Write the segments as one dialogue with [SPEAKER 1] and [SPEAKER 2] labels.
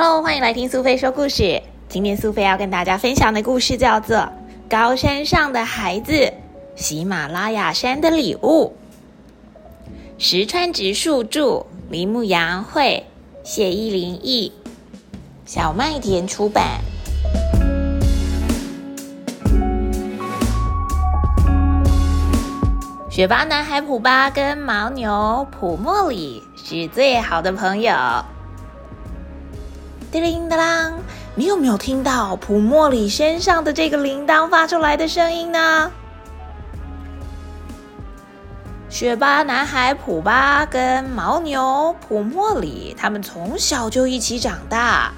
[SPEAKER 1] Hello，欢迎来听苏菲说故事。今天苏菲要跟大家分享的故事叫做《高山上的孩子》，喜马拉雅山的礼物。石川直树著，林木阳绘，谢依林译，小麦田出版。雪巴男孩普巴跟牦牛普莫里是最好的朋友。叮铃当，你有没有听到普莫里身上的这个铃铛发出来的声音呢？雪巴男孩普巴跟牦牛普莫里，他们从小就一起长大。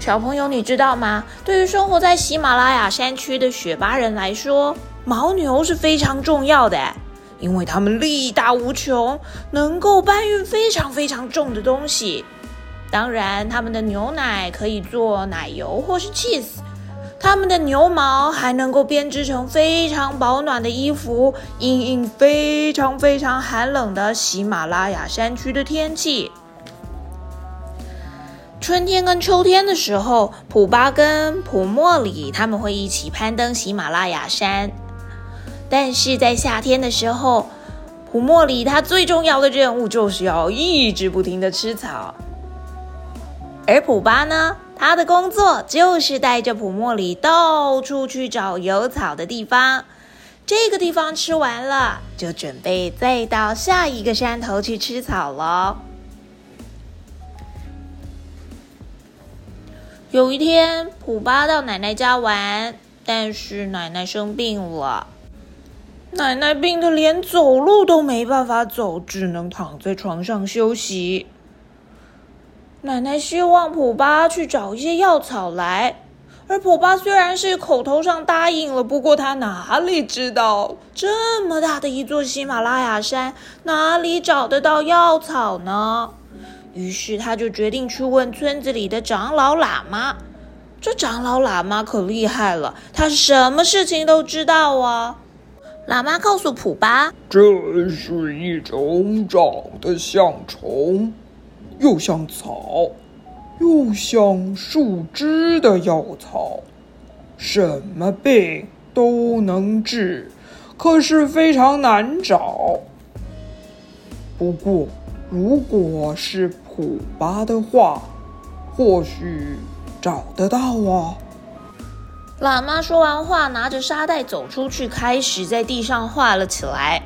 [SPEAKER 1] 小朋友，你知道吗？对于生活在喜马拉雅山区的雪巴人来说，牦牛是非常重要的，因为它们力大无穷，能够搬运非常非常重的东西。当然，他们的牛奶可以做奶油或是 cheese，他们的牛毛还能够编织成非常保暖的衣服，应应非常非常寒冷的喜马拉雅山区的天气。春天跟秋天的时候，普巴跟普莫里他们会一起攀登喜马拉雅山，但是在夏天的时候，普莫里他最重要的任务就是要一直不停的吃草。而普巴呢，他的工作就是带着普莫里到处去找有草的地方。这个地方吃完了，就准备再到下一个山头去吃草了。有一天，普巴到奶奶家玩，但是奶奶生病了。奶奶病得连走路都没办法走，只能躺在床上休息。奶奶希望普巴去找一些药草来，而普巴虽然是口头上答应了，不过他哪里知道，这么大的一座喜马拉雅山，哪里找得到药草呢？于是他就决定去问村子里的长老喇嘛。这长老喇嘛可厉害了，他什么事情都知道啊。喇嘛告诉普巴，
[SPEAKER 2] 这是一种长得像虫。又像草，又像树枝的药草，什么病都能治，可是非常难找。不过，如果是普巴的话，或许找得到啊。
[SPEAKER 1] 喇嘛说完话，拿着沙袋走出去，开始在地上画了起来。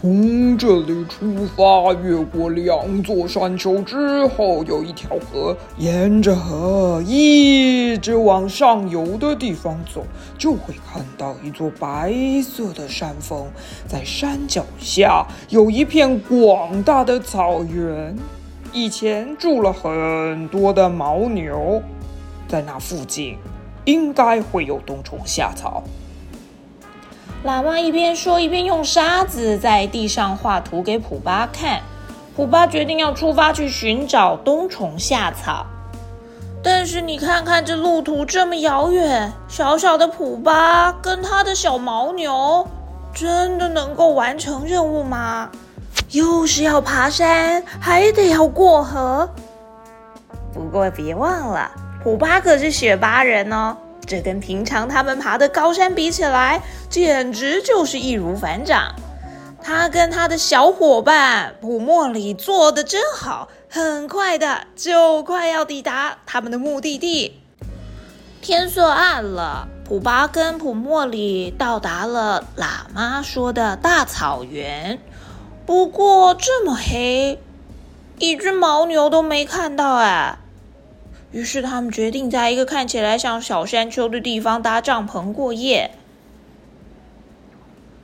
[SPEAKER 2] 从这里出发，越过两座山丘之后，有一条河，沿着河一直往上游的地方走，就会看到一座白色的山峰。在山脚下有一片广大的草原，以前住了很多的牦牛，在那附近应该会有冬虫夏草。
[SPEAKER 1] 喇嘛一边说，一边用沙子在地上画图给普巴看。普巴决定要出发去寻找冬虫夏草。但是你看看这路途这么遥远，小小的普巴跟他的小牦牛，真的能够完成任务吗？又是要爬山，还得要过河。不过别忘了，普巴可是雪巴人哦。这跟平常他们爬的高山比起来，简直就是易如反掌。他跟他的小伙伴普莫里做的真好，很快的就快要抵达他们的目的地。天色暗了，普巴跟普莫里到达了喇嘛说的大草原。不过这么黑，一只牦牛都没看到哎。于是他们决定在一个看起来像小山丘的地方搭帐篷过夜。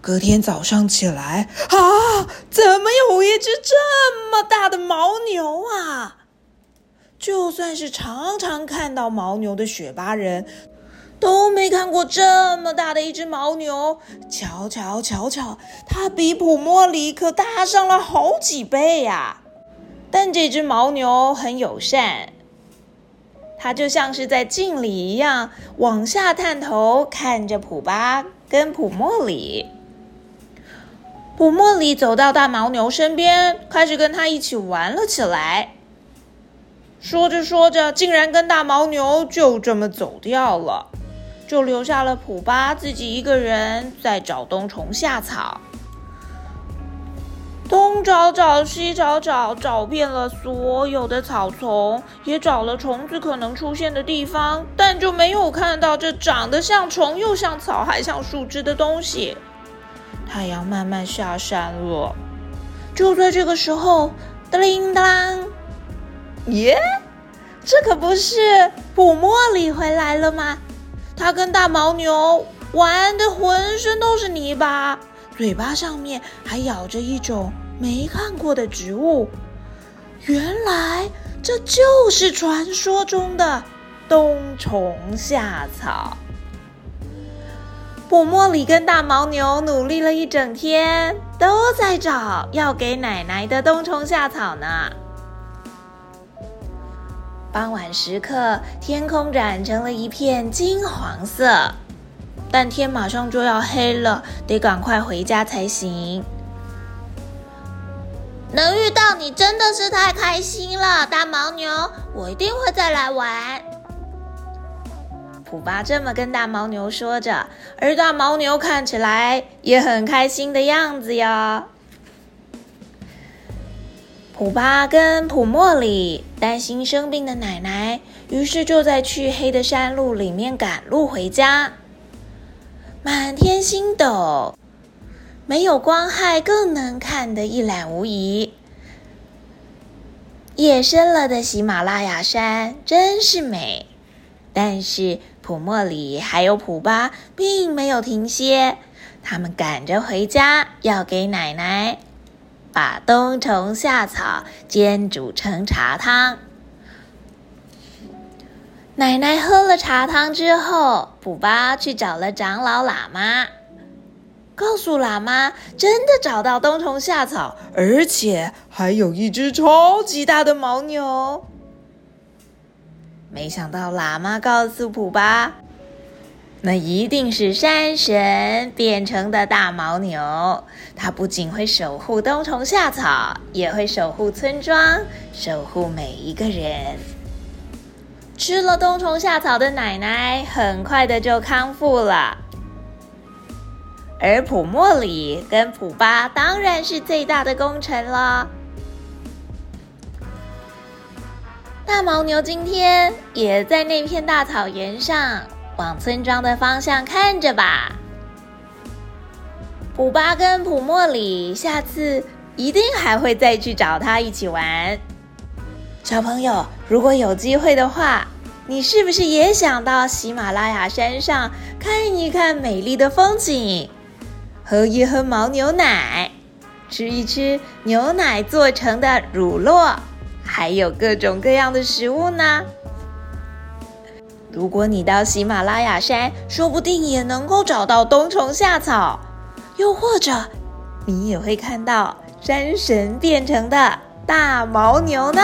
[SPEAKER 1] 隔天早上起来，啊，怎么有一只这么大的牦牛啊？就算是常常看到牦牛的雪巴人，都没看过这么大的一只牦牛。瞧瞧瞧瞧，它比普莫里可大上了好几倍呀！但这只牦牛很友善。他就像是在镜里一样，往下探头看着普巴跟普莫里。普莫里走到大牦牛身边，开始跟他一起玩了起来。说着说着，竟然跟大牦牛就这么走掉了，就留下了普巴自己一个人在找冬虫夏草。东找找，西找找，找遍了所有的草丛，也找了虫子可能出现的地方，但就没有看到这长得像虫又像草还像树枝的东西。太阳慢慢下山了，就在这个时候，叮铃当，耶！这可不是普莫里回来了吗？他跟大牦牛玩的浑身都是泥巴。嘴巴上面还咬着一种没看过的植物，原来这就是传说中的冬虫夏草。普莫里跟大牦牛努力了一整天，都在找要给奶奶的冬虫夏草呢。傍晚时刻，天空染成了一片金黄色。但天马上就要黑了，得赶快回家才行。
[SPEAKER 3] 能遇到你真的是太开心了，大牦牛，我一定会再来玩。
[SPEAKER 1] 普巴这么跟大牦牛说着，而大牦牛看起来也很开心的样子哟。普巴跟普莫里担心生病的奶奶，于是就在黢黑的山路里面赶路回家。满天星斗，没有光害更能看得一览无遗。夜深了的喜马拉雅山真是美，但是普莫里还有普巴并没有停歇，他们赶着回家要给奶奶把冬虫夏草煎煮成茶汤。奶奶喝了茶汤之后，普巴去找了长老喇嘛，告诉喇嘛真的找到冬虫夏草，而且还有一只超级大的牦牛。没想到喇嘛告诉普巴，那一定是山神变成的大牦牛，它不仅会守护冬虫夏草，也会守护村庄，守护每一个人。吃了冬虫夏草的奶奶很快的就康复了，而普莫里跟普巴当然是最大的功臣了。大牦牛今天也在那片大草原上往村庄的方向看着吧。普巴跟普莫里下次一定还会再去找他一起玩。小朋友，如果有机会的话，你是不是也想到喜马拉雅山上看一看美丽的风景，喝一喝牦牛奶，吃一吃牛奶做成的乳酪，还有各种各样的食物呢？如果你到喜马拉雅山，说不定也能够找到冬虫夏草，又或者你也会看到山神变成的大牦牛呢？